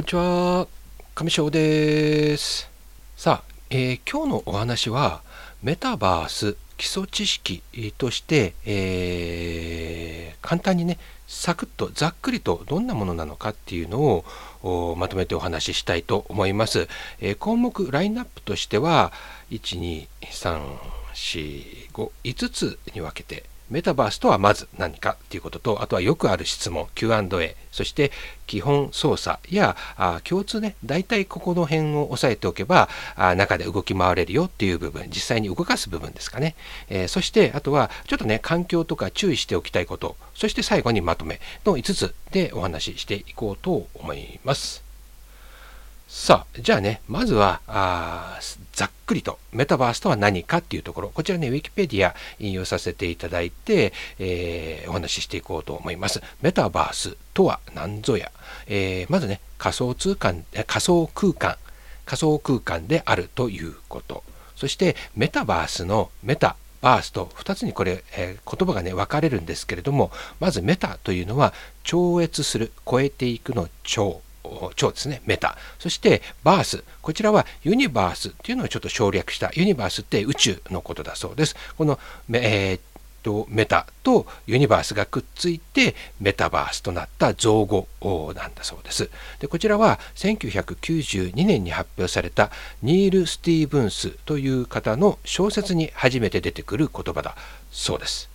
こんにちは、上翔です。さあ、えー、今日のお話は、メタバース基礎知識として、えー、簡単にね、サクッとざっくりとどんなものなのかっていうのをまとめてお話ししたいと思います。えー、項目、ラインナップとしては、1、2、3、4、5、5つに分けてメタバースとはまず何かということと、あとはよくある質問、Q&A、そして基本操作やあ共通ね、大体ここの辺を押さえておけばあ、中で動き回れるよっていう部分、実際に動かす部分ですかね。えー、そして、あとはちょっとね、環境とか注意しておきたいこと、そして最後にまとめの5つでお話ししていこうと思います。さあ、じゃあね、まずは、あざっくりとメタバースとは何かっていうところ、こちらね、ウィキペディア引用させていただいて、えー、お話ししていこうと思います。メタバースとは何ぞや、えー、まずね、仮想通貨、仮想空間、仮想空間であるということ。そして、メタバースのメタ、バースと2つにこれ、えー、言葉がね分かれるんですけれどもまずメタというのは超越する超えていくの超超ですね、メタ。そしてバース。こちらはユニバースっていうのをちょっと省略した。ユニバースって宇宙のことだそうです。この、えーとメタとユニバースがくっついてメタバースとなった造語なんだそうです。でこちらは1992年に発表されたニール・スティーブンスという方の小説に初めて出てくる言葉だそうです。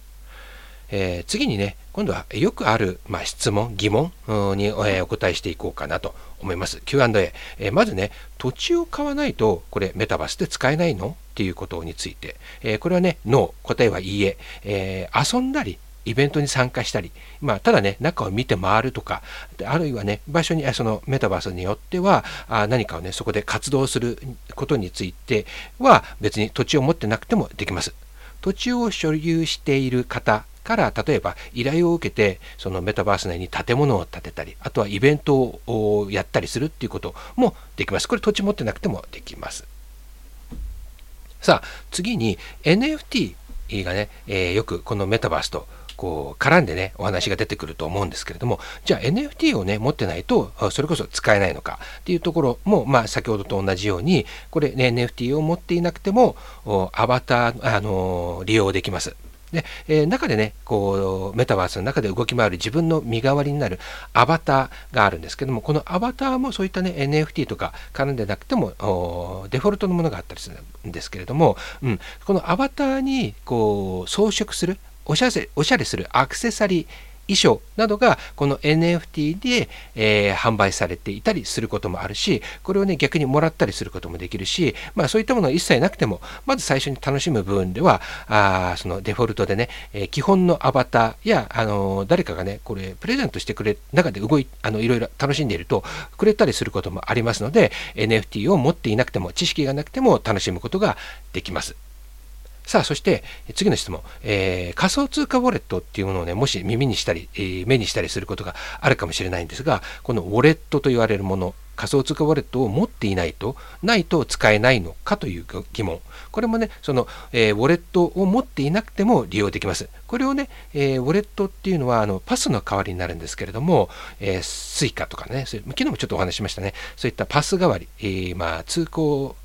えー、次にね、今度はよくある、まあ、質問、疑問に、え、お答えしていこうかなと思います。Q&A、えー、まずね、土地を買わないと、これメタバースで使えないの？っていうことについて、えこれはね、ノー、答えはいいええ遊んだり、イベントに参加したり、まあ、ただね、中を見て回るとか、あるいはね、場所に、そのメタバースによっては、あ何かをね、そこで活動することについては、別に土地を持ってなくてもできます。土地を所有している方から例えば依頼を受けてそのメタバース内に建物を建てたりあとはイベントをやったりするっていうこともできますこれ土地持ってなくてもできますさあ次に NFT がね、えー、よくこのメタバースとこう絡んでねお話が出てくると思うんですけれどもじゃあ NFT をね持ってないとそれこそ使えないのかっていうところもまあ先ほどと同じようにこれ、ね、NFT を持っていなくてもアバター、あのー、利用できます。で、えー、中でね、こう、メタバースの中で動き回る自分の身代わりになるアバターがあるんですけども、このアバターもそういったね、NFT とか絡んでなくても、デフォルトのものがあったりするんですけれども、うん、このアバターに、こう、装飾する、おしゃれおしゃれするアクセサリー、衣装などがこの NFT で、えー、販売されていたりすることもあるし、これをね、逆にもらったりすることもできるし、まあそういったものは一切なくても、まず最初に楽しむ部分では、あそのデフォルトでね、えー、基本のアバターや、あのー、誰かがね、これプレゼントしてくれ、中で動い、あの、いろいろ楽しんでいると、くれたりすることもありますので、NFT を持っていなくても、知識がなくても楽しむことができます。さあ、そして次の質問、えー、仮想通貨ウォレットっていうものをね、もし耳にしたり、えー、目にしたりすることがあるかもしれないんですが、このウォレットと言われるもの、仮想通貨ウォレットを持っていないと、ないと使えないのかという疑問。これもね、その、えー、ウォレットを持っていなくても利用できます。これをね、えー、ウォレットっていうのは、あの、パスの代わりになるんですけれども、えー、 Suica とかね、昨日もちょっとお話ししましたね、そういったパス代わり、えー、まあ、通行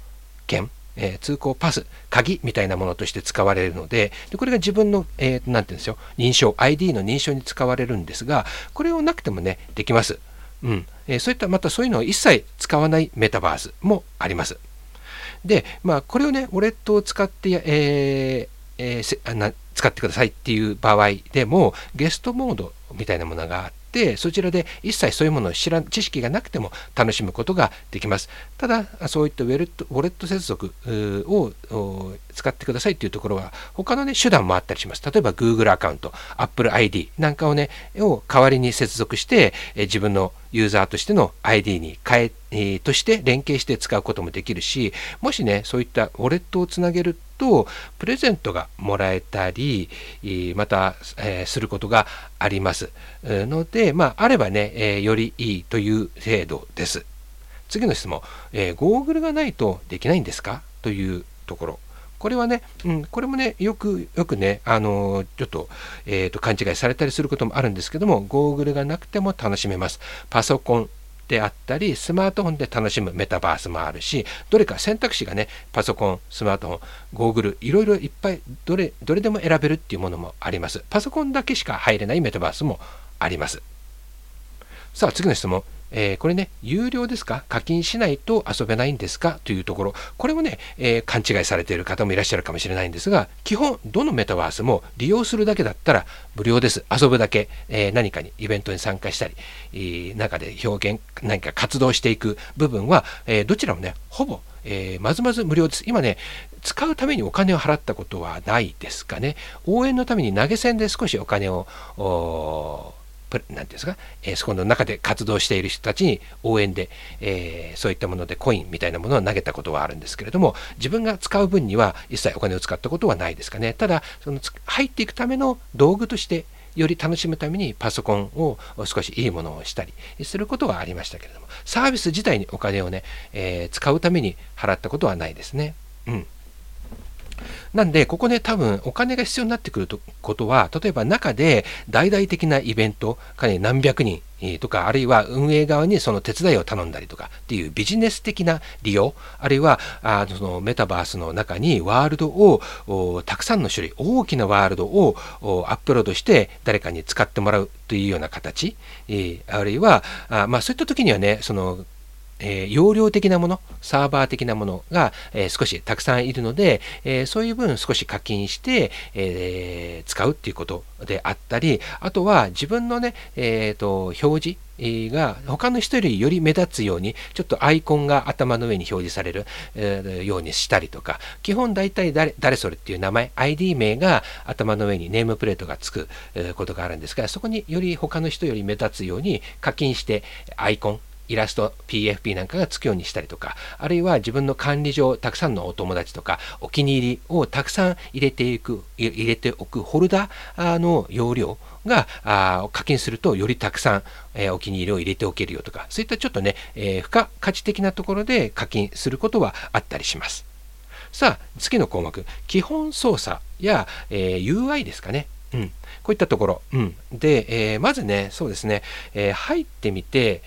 券、えー、通行パス、鍵みたいなものとして使われるので、でこれが自分の、えー、なんて言うんですよ、認証、ID の認証に使われるんですが、これをなくてもね、できます。うん。えー、そういった、またそういうのを一切使わないメタバースもあります。で、まあ、これをね、ウォレットを使って、えーえー、使ってくださいっていう場合でも、ゲストモードみたいなものがあって、ってそちらで一切そういうものを知ら知識がなくても楽しむことができます。ただそういったウェルトウォレット接続を使ってくださいっていうところは他のね手段もあったりします。例えば Google アカウント、Apple ID なんかをねを代わりに接続して自分のユーザーとしての ID に変ええとして連携して使うこともできるしもしねそういったウォレットをつなげるとプレゼントがもらえたりまた、えー、することがあります。のでまああればね、えー、よりいいという制度です。次の質問、えー、ゴーグルがないとできないんですか？というところ。これはね、うん、これもね、よく、よくね、あのちょっと、えっ、ー、と、勘違いされたりすることもあるんですけども、ゴーグルがなくても楽しめます。パソコン、であったりスマートフォンで楽しむメタバースもあるしどれか選択肢がねパソコンスマートフォンゴーグルいろいろいっぱいどれどれでも選べるっていうものもあります。パソコンだけしか入れないメタバースもあります。さあ次の質問。えー、これね、有料ですか？課金しないと遊べないんですか？というところ、これもね、えー、勘違いされている方もいらっしゃるかもしれないんですが、基本、どのメタバースも利用するだけだったら無料です。遊ぶだけ、えー、何かにイベントに参加したり、えー、中で表現、何か活動していく部分は、えどちらもね、ほぼ、えまずまず無料です。今ね、使うためにお金を払ったことはないですかね。応援のために投げ銭で少しお金を、何て言うんですか、えー、そこの中で活動している人たちに応援で、えー、そういったものでコインみたいなものを投げたことはあるんですけれども自分が使う分には一切お金を使ったことはないですかね。ただその入っていくための道具としてより楽しむためにパソコンを少しいいものをしたりすることはありましたけれどもサービス自体にお金をね、えー、使うために払ったことはないですね。うん。なんで、ここね、多分お金が必要になってくることは、例えば中で大々的なイベント、かなり何百人とか、あるいは運営側にその手伝いを頼んだりとかっていうビジネス的な利用、あるいはあそのメタバースの中にワールドをたくさんの種類、大きなワールドをアップロードして誰かに使ってもらうというような形、あるいは、あまあ、そういった時にはね、そのえー、容量的なもの、サーバー的なものが、えー、少したくさんいるので、えー、そういう分少し課金して、え使うっていうことであったり、あとは自分のね、えーと、表示、が他の人よりより目立つようにちょっとアイコンが頭の上に表示される、えようにしたりとか基本大体誰誰それっていう名前 ID 名が頭の上にネームプレートがつくことがあるんですがそこにより他の人より目立つように課金してアイコンイラスト PFP なんかがつくようにしたりとか、あるいは自分の管理上、たくさんのお友達とか、お気に入りをたくさん入れていく、入れておくホルダーの容量が課金するとよりたくさん、え、お気に入りを入れておけるよとか、そういったちょっとね、え、付加価値的なところで課金することはあったりします。さあ、次の項目、基本操作や、え、UI ですかね。うん、こういったところ。うん、で、えー、まずね、そうですね、えー、入ってみて、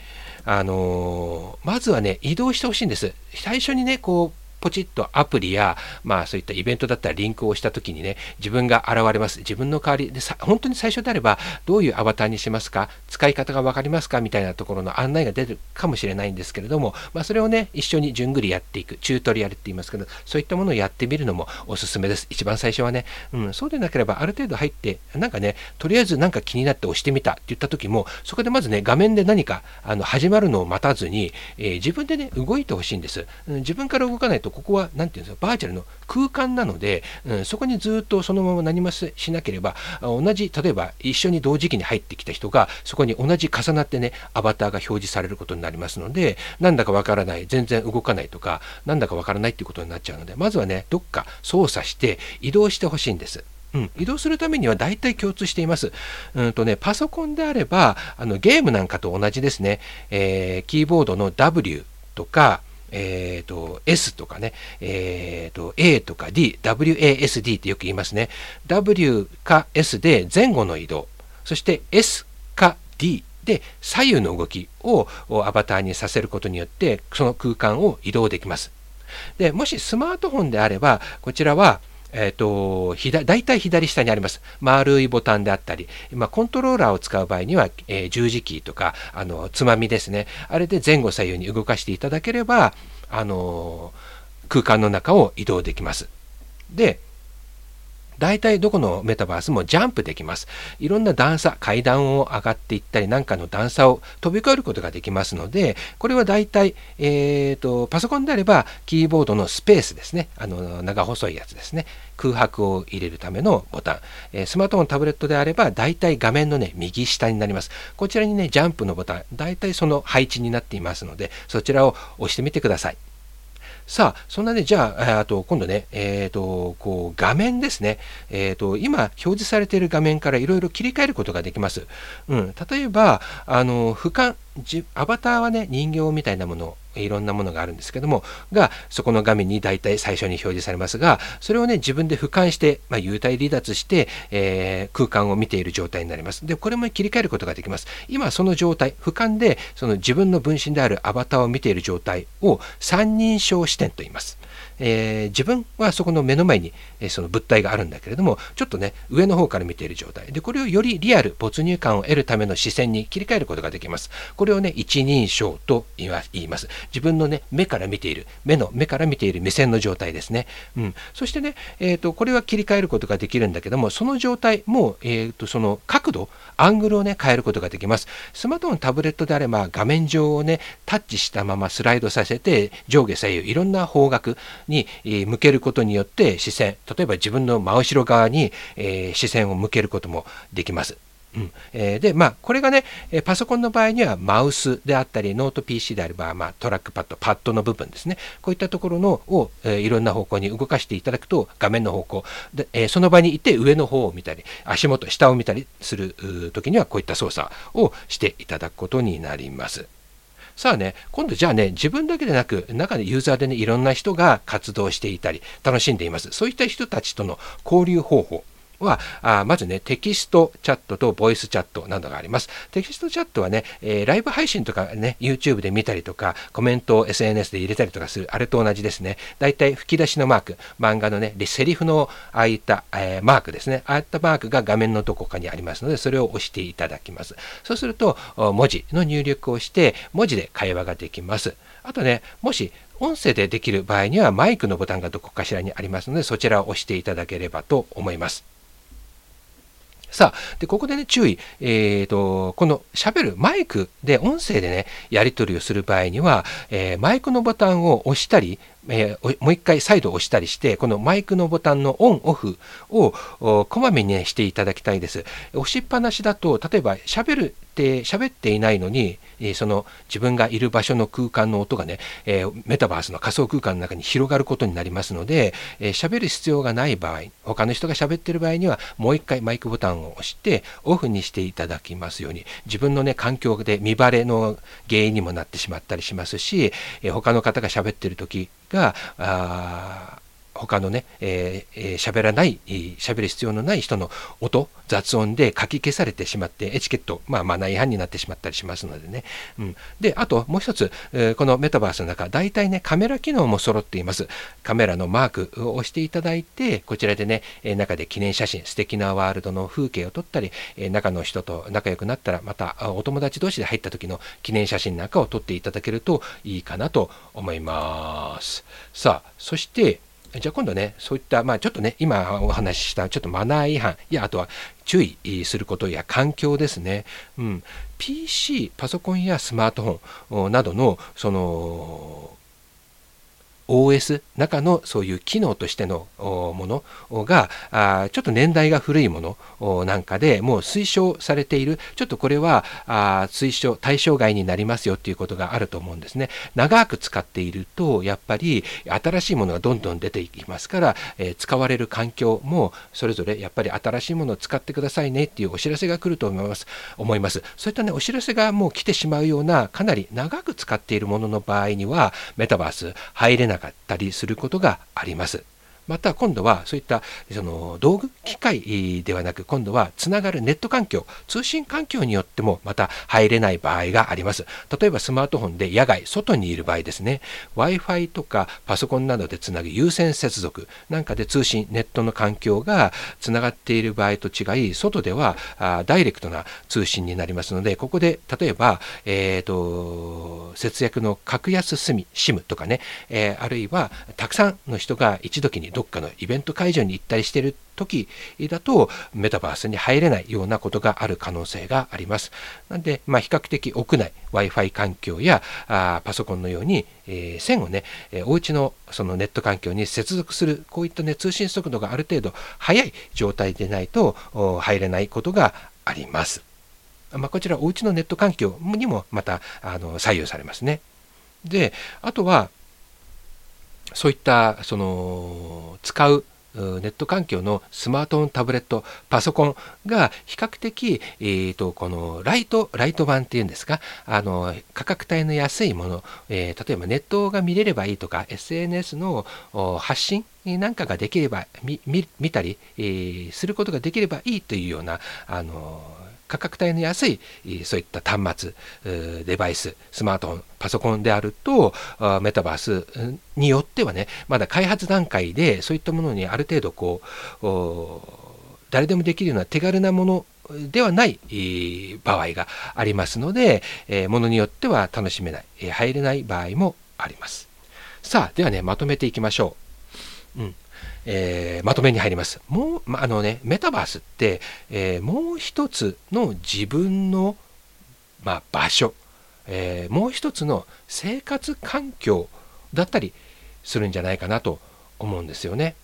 あのー、まずはね、移動してほしいんです。最初にね、こう、ポチッとアプリや、まあそういったイベントだったらリンクをしたときにね、自分が現れます。自分の代わりでさ本当に最初であれば、どういうアバターにしますか？使い方が分かりますか？みたいなところの案内が出るかもしれないんですけれども、まあそれをね、一緒にじゅんぐりやっていく、チュートリアルって言いますけど、そういったものをやってみるのもおすすめです。一番最初はね。うん、そうでなければある程度入って、なんかね、とりあえずなんか気になって押してみたって言った時も、そこでまずね、画面で何かあの始まるのを待たずに、えー、自分でね、動いてほしいんです。うん、自分から動かないと、ここは、何て言うんですか、バーチャルの空間なので、うん、そこにずっとそのまま何もしなければ、同じ、例えば一緒に同時期に入ってきた人が、そこに同じ重なってね、アバターが表示されることになりますので、なんだかわからない、全然動かないとか、なんだかわからないっていうことになっちゃうので、まずはね、どっか操作して移動してほしいんです。うん、移動するためには大体共通しています。うんとね、パソコンであればあのゲームなんかと同じですね、えー、キーボードの W とか、えーと、S とかね、えーと、A とか D、WASD ってよく言いますね。W か S で前後の移動、そして S か D で左右の動きをアバターにさせることによってその空間を移動できます。でもしスマートフォンであればこちらはえーと、左大体左下にあります。丸いボタンであったり、まあ、コントローラーを使う場合には、えー、十字キーとかあのつまみですね。あれで前後左右に動かしていただければ、あの、空間の中を移動できます。で、大体どこのメタバースもジャンプできます。いろんな段差、階段を上がっていったりなんかの段差を飛び越えることができますので、これは大体、えーと、パソコンであればキーボードのスペースですね。あの長細いやつですね。空白を入れるためのボタン。えスマートフォン、タブレットであれば大体画面のね、右下になります。こちらにね、ジャンプのボタン、大体その配置になっていますので、そちらを押してみてください。さあ、そんなね、じゃあ、あと今度ね、えっ、ー、と、こう、画面ですね。えっ、ー、と、今、表示されている画面からいろいろ切り替えることができます。うん、例えば、あの、俯瞰、アバターはね、人形みたいなものいろんなものがあるんですけどもがそこの画面に大体最初に表示されますがそれをね自分で俯瞰して、まあ、幽体離脱して、えー、空間を見ている状態になります。でこれも切り替えることができます。今その状態俯瞰でその自分の分身であるアバターを見ている状態を三人称視点と言います。えー、自分はそこの目の前に、え、その物体があるんだけれどもちょっとね上の方から見ている状態。でこれをよりリアル没入感を得るための視線に切り替えることができます。これをね一人称と言います。自分のね目から見ている目の目から見ている目線の状態ですね、うん、そしてね、えーと、これは切り替えることができるんだけどもその状態も、えーと、その角度アングルをね変えることができます。スマートフォンタブレットであれば画面上をねタッチしたままスライドさせて上下左右いろんな方角に向けることによって視線例えば自分の真後ろ側に、え視線を向けることもできます。うんえー、で、まあ、これがね、パソコンの場合にはマウスであったり、ノート PC であれば、まあ、トラックパッド、パッドの部分ですね。こういったところのを、えー、いろんな方向に動かしていただくと、画面の方向で、えー、その場にいて上の方を見たり、足元、下を見たりする時には、こういった操作をしていただくことになります。さあね、今度じゃあね、自分だけでなく、中でユーザーでね、いろんな人が活動していたり、楽しんでいます。そういった人たちとの交流方法。は、あまずね、テキストチャットとボイスチャットなどがあります。テキストチャットはね、えー、ライブ配信とかね、YouTube で見たりとか、コメントを SNS で入れたりとかする、あれと同じですね。だいたい吹き出しのマーク、漫画のね、セリフのああいった、えー、マークですね。ああいったマークが画面のどこかにありますので、それを押していただきます。そうすると、文字の入力をして、文字で会話ができます。あとね、もし音声でできる場合にはマイクのボタンがどこかしらにありますので、そちらを押していただければと思います。さあ、で、ここでね、注意。えっ、ー、と、この喋るマイクで音声でね、やり取りをする場合には、えー、マイクのボタンを押したり、えー、もう一回再度押したりして、このマイクのボタンのオン、オフをこまめに、ね、していただきたいです。押しっぱなしだと、例えば喋るって喋っていないのに、えその自分がいる場所の空間の音がね、えー、メタバースの仮想空間の中に広がることになりますので、えー、喋る必要がない場合、他の人が喋ってる場合には、もう一回マイクボタンを押して、オフにしていただきますように、自分のね、環境で見バレの原因にもなってしまったりしますし、え、他の方が喋ってる時が、あ他のね、えー、喋らない、喋る必要のない人の音、雑音で書き消されてしまって、エチケット、まあ、マナー違反になってしまったりしますのでね。うん、で、あともう一つ、えー、このメタバースの中、大体ね、カメラ機能も揃っています。カメラのマークを押していただいて、こちらでね、え中で記念写真、素敵なワールドの風景を撮ったり、え中の人と仲良くなったら、またお友達同士で入った時の記念写真なんかを撮っていただけるといいかなと思います。さあ、そして、じゃあ今度ね、そういった、まあちょっとね、今お話ししたちょっとマナー違反、いや、あとは注意することや環境ですね。うん。PC、パソコンやスマートフォンなどの、その、OS 中のそういう機能としてのものがちょっと年代が古いものなんかでもう推奨されている。ちょっとこれはあ推奨対象外になりますよっていうことがあると思うんですね。長く使っているとやっぱり新しいものがどんどん出ていきますから、えー、使われる環境もそれぞれやっぱり新しいものを使ってくださいねっていうお知らせが来ると思います。思います。そういったねお知らせがもう来てしまうようなかなり長く使っているものの場合にはメタバース入れななかったりすることがあります。また今度はそういったその道具機械ではなく今度はつながるネット環境通信環境によってもまた入れない場合があります。例えばスマートフォンで野外外にいる場合ですね。Wi-Fi とかパソコンなどでつなぐ有線接続なんかで通信ネットの環境がつながっている場合と違い外ではあダイレクトな通信になりますのでここで例えば、えーと、節約の格安スミ SIM とかね、えー、あるいはたくさんの人が一時にどっかのイベント会場に行ったりしてる時だとメタバースに入れないようなことがある可能性があります。なんで、まあ、比較的屋内 Wi-Fi 環境やあパソコンのように、えー、線をね、え、お家のそのネット環境に接続するこういったね通信速度がある程度速い状態でないと入れないことがあります。まあ、こちらお家のネット環境にもまたあの左右されますね。であとはそういったその使うネット環境のスマートフォン、タブレット、パソコンが比較的、えーと、このライト、ライト版っていうんですか、あの価格帯の安いもの、えー、例えばネットが見れればいいとか、SNS の発信なんかができれば、見たり、えー、することができればいいというような、あの価格帯の安いそういった端末、デバイス、スマートフォン、パソコンであると、メタバースによってはね、まだ開発段階でそういったものにある程度こう、誰でもできるような手軽なものではない場合がありますので、ものによっては楽しめない、入れない場合もあります。さあ、ではね、まとめていきましょう。うんえー、まとめに入ります。もう、まあのね、メタバースって、えー、もう一つの自分の、まあ、場所、えー、もう一つの生活環境だったりするんじゃないかなと思うんですよね。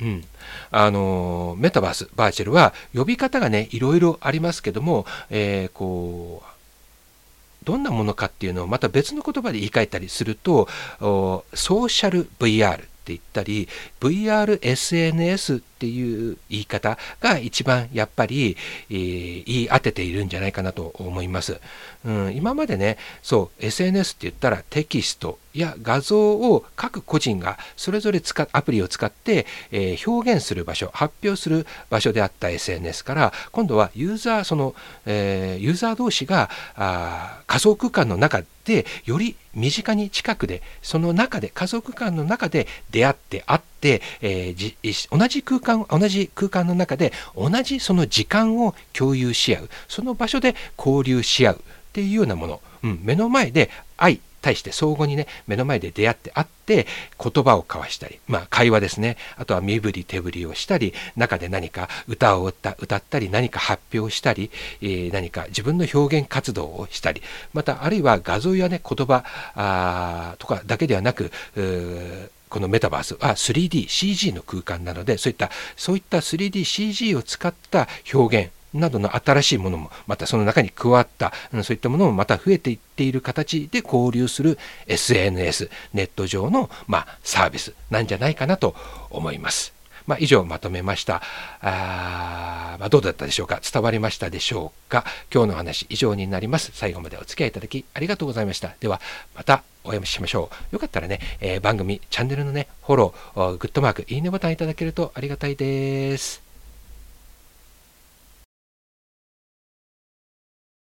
うん、あのメタバース、バーチャルは呼び方がね、いろいろありますけども、え、こう、どんなものかっていうのをまた別の言葉で言い換えたりすると、ソーシャル VR って言ったり VRSNS っていう言い方が一番やっぱり、えー、言い当てているんじゃないかなと思います。うん、今までねそう SNS って言ったらテキストや画像を各個人がそれぞれ使アプリを使って、えー、表現する場所発表する場所であった SNS から今度はユーザーその、えー、ユーザー同士があ仮想空間の中でより身近に近くでその中で仮想空間の中で出会って会って、えー、同じ空間同じ空間の中で同じその時間を共有し合う。その場所で交流し合う。っていうようなもの、うん、目の前で愛対して相互にね目の前で出会って会って言葉を交わしたり。まあ会話ですね。あとは身振り手振りをしたり中で何か歌を歌ったり何か発表したり、えー、何か自分の表現活動をしたり。またあるいは画像やね言葉とかだけではなくこのメタバースは 3DCG の空間なのでそういったそういった 3DCG を使った表現などの新しいものもまたその中に加わったそういったものもまた増えていっている形で交流する SNS ネット上の、まあ、サービスなんじゃないかなと思います。まあ、以上まとめました。あまあ、どうだったでしょうか？伝わりましたでしょうか？今日の話以上になります。最後までお付き合いいただきありがとうございました。ではまたお会いしましょう。よかったらね、えー、番組、チャンネルのね、フォロー、グッドマーク、いいねボタンいただけるとありがたいです。